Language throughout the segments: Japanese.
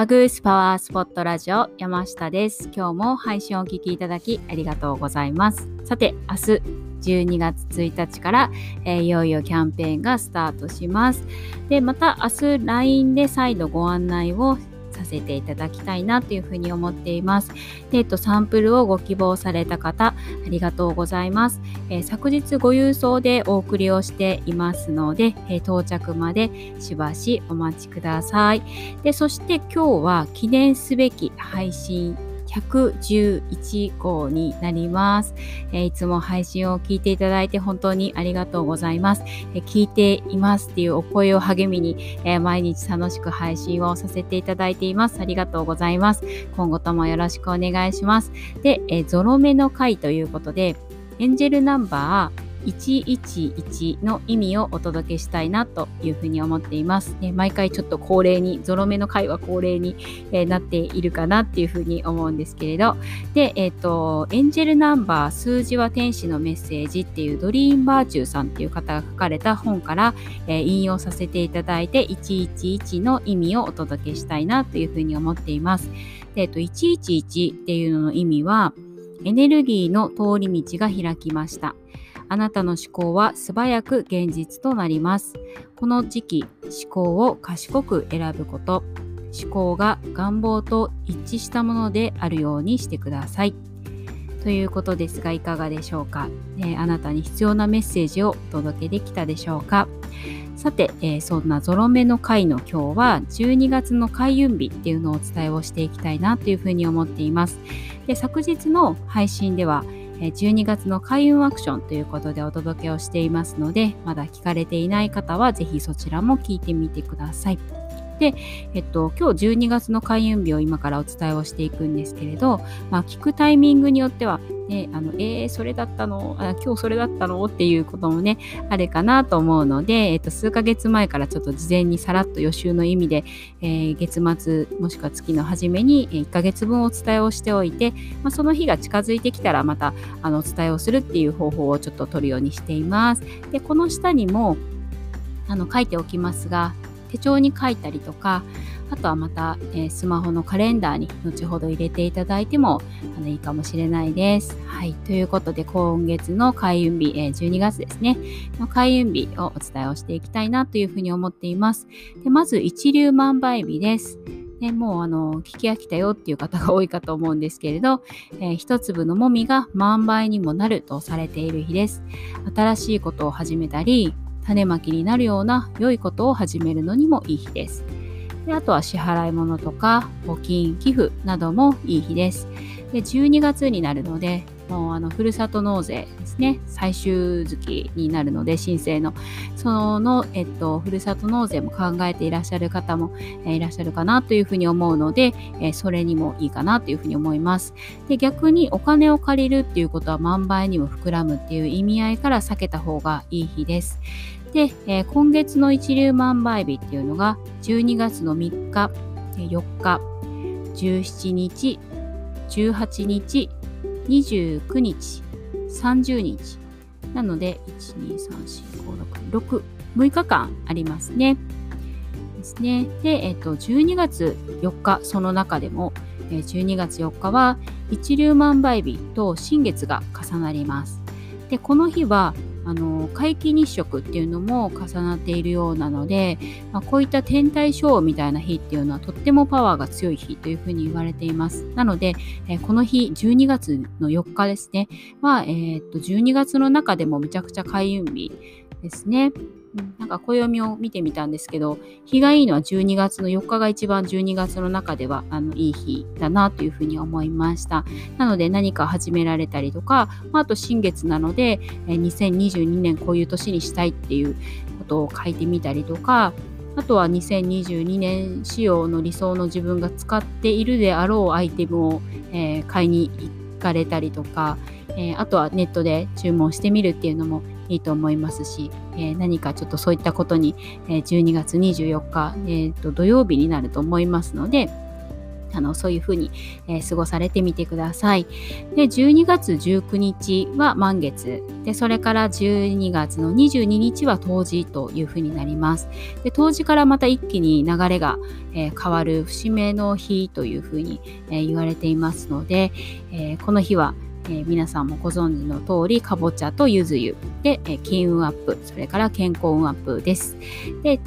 バグースパワースポットラジオ山下です。今日も配信をお聴きいただきありがとうございます。さて、明日12月1日から、えー、いよいよキャンペーンがスタートします。で、また明日 LINE で再度ご案内をさせていただきたいなというふうに思っています。で、えっと、サンプルをご希望された方、ありがとうございます。えー、昨日ご郵送でお送りをしていますので、えー、到着までしばしお待ちください。で、そして今日は記念すべき配信111号になります、えー、いつも配信を聞いていただいて本当にありがとうございます。えー、聞いていますっていうお声を励みに、えー、毎日楽しく配信をさせていただいています。ありがとうございます。今後ともよろしくお願いします。で、えゾロ目の回ということで、エンジェルナンバー111の意味をお届けしたいなというふうに思っています。ね、毎回ちょっと恒例に、ゾロ目の回は恒例に、えー、なっているかなっていうふうに思うんですけれど、で、えっ、ー、と、エンジェルナンバー数字は天使のメッセージっていうドリーンバーチューさんっていう方が書かれた本から、えー、引用させていただいて、111の意味をお届けしたいなというふうに思っています。で、えっ、と、111っていうのの意味は、エネルギーの通り道が開きました。あなたの思考は素早く現実となります。この時期、思考を賢く選ぶこと、思考が願望と一致したものであるようにしてください。ということですが、いかがでしょうか、えー、あなたに必要なメッセージをお届けできたでしょうか？さて、えー、そんなゾロ目の回の今日は12月の開運日っていうのをお伝えをしていきたいなというふうに思っています。で昨日の配信では12月の開運アクションということでお届けをしていますので、まだ聞かれていない方はぜひそちらも聞いてみてください。で、えっと、今日12月の開運日を今からお伝えをしていくんですけれど、まあ、聞くタイミングによっては、ね、あの、えー、それだったの？あ、今日それだったの？っていうこともね、あるかなと思うので、えっと、数ヶ月前からちょっと事前にさらっと予習の意味で、えー、月末もしくは月の初めに1ヶ月分お伝えをしておいて、まあ、その日が近づいてきたらまたあのお伝えをするっていう方法をちょっと取るようにしています。で、この下にもあの書いておきますが、手帳に書いたりとかあとはまた、えー、スマホのカレンダーに後ほど入れていただいてもあのいいかもしれないです。はい。ということで、今月の開運日、えー、12月ですね、の開運日をお伝えをしていきたいなというふうに思っています。でまず、一粒万倍日です。ね、もうあの聞き飽きたよっていう方が多いかと思うんですけれど、えー、一粒のもみが万倍にもなるとされている日です。新しいことを始めたり、種まきになるような良いことを始めるのにもいい日です。であとは支払い物とか募金、寄付などもいい日です。で12月になるので、もうあのふるさと納税ですね、最終月になるので、申請の、その、えっと、ふるさと納税も考えていらっしゃる方も、え、いらっしゃるかなというふうに思うので、え、それにもいいかなというふうに思います。で、逆にお金を借りるっていうことは万倍にも膨らむっていう意味合いから避けた方がいい日です。で、えー、今月の一粒万倍日っていうのが12月の3日、4日、17日、18日、29日、30日。なので、1、2、3、4、5、6、6、6日間ありますね。ですね。で、えっ、ー、と、12月4日、その中でも、え12月4日は一粒万倍日と新月が重なります。で、この日はあの皆既日食っていうのも重なっているようなので、まあ、こういった天体ショーみたいな日っていうのはとってもパワーが強い日というふうに言われています。なので、えー、この日12月の4日ですねは、えー、っと12月の中でもめちゃくちゃ開運日ですね。なんか暦を見てみたんですけど、日がいいのは12月の4日が一番12月の中ではあのいい日だなというふうに思いました。なので何か始められたりとか、まあ、あと新月なので、え2022年こういう年にしたいっていうことを書いてみたりとか、あとは2022年仕様の理想の自分が使っているであろうアイテムを、え、買いに行かれたりとか、え、あとはネットで注文してみるっていうのもいいと思いますし、えー、何かちょっとそういったことに、えー、12月24日、えーと、土曜日になると思いますので、あのそういうふうに、えー、過ごされてみてください。で、12月19日は満月。で、それから12月の22日は冬至というふうになります。で、冬至からまた一気に流れが、えー、変わる節目の日というふうに、えー、言われていますので、えこの日はえー、皆さんもご存知の通りかぼちゃとゆず湯で、えー、金運アップそれから健康運アップですで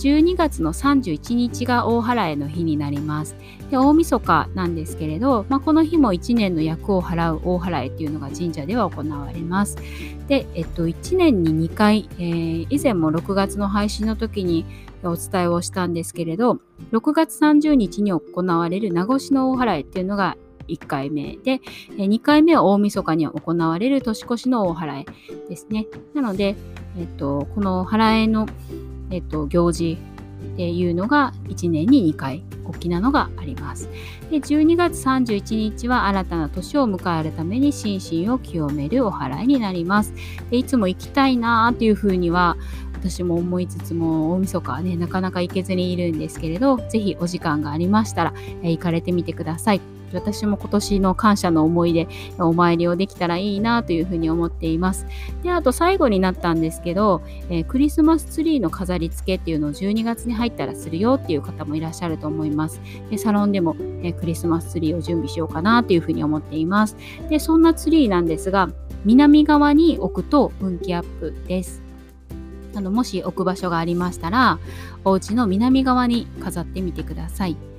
12月の31日が大払いの日になります。で大晦日なんですけれど、まあ、この日も1年の役を払う大払いっていうのが神社では行われます。で、えっと、1年に2回、えー、以前も6月の配信の時にお伝えをしたんですけれど、6月30日に行われる名越の大払いっていうのが1回目で、2回目は大晦日に行われる年越しの大払いですね。なので、えっと、この払いのえっと、行事っていうのが1年に2回大きなのがあります。で12月31日は新たな年を迎えるために心身を清めるお祓いになります。でいつも行きたいなっていうふうには私も思いつつも大晦日はねなかなか行けずにいるんですけれど是非お時間がありましたら、行かれてみてください。私も今年の感謝の思いでお参りをできたらいいなというふうに思っています。で、あと最後になったんですけど、えー、クリスマスツリーの飾り付けっていうのを12月に入ったらするよっていう方もいらっしゃると思います。でサロンでも、えー、クリスマスツリーを準備しようかなというふうに思っています。で、そんなツリーなんですが、南側に置くと運気アップです。あのもし置く場所がありましたら、お家の南側に飾ってみてください。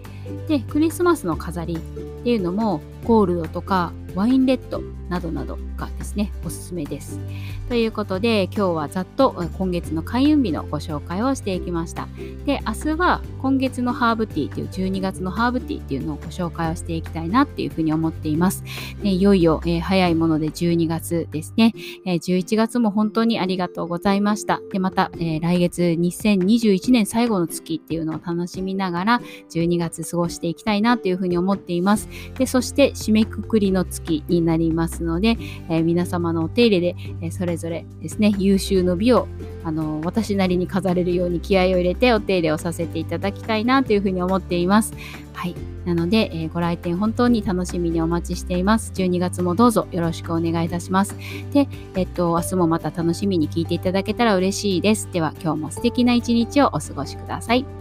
で、クリスマスの飾りっていうのもゴールドとかワインレッドなどなどがですね、おすすめです。ということで、今日はざっと今月の開運日のご紹介をしていきました。で、明日は今月のハーブティーという12月のハーブティーっていうのをご紹介をしていきたいなっていうふうに思っています。でいよいよ、えー、早いもので12月ですね、えー、11月も本当にありがとうございました。で、また、えー、来月2021年最後の月っていうのを楽しみながら12月過ごしていきたいなというふうに思っています。で、そして締めくくりの月になりますので、え、皆様のお手入れで、え、それぞれですね、優秀の美をあの私なりに飾れるように気合を入れてお手入れをさせていただきたいなというふうに思っています。はい。なので、えー、ご来店本当に楽しみにお待ちしています。12月もどうぞよろしくお願いいたします。で、えっと、明日もまた楽しみに聞いていただけたら嬉しいです。では、今日も素敵な一日をお過ごしください。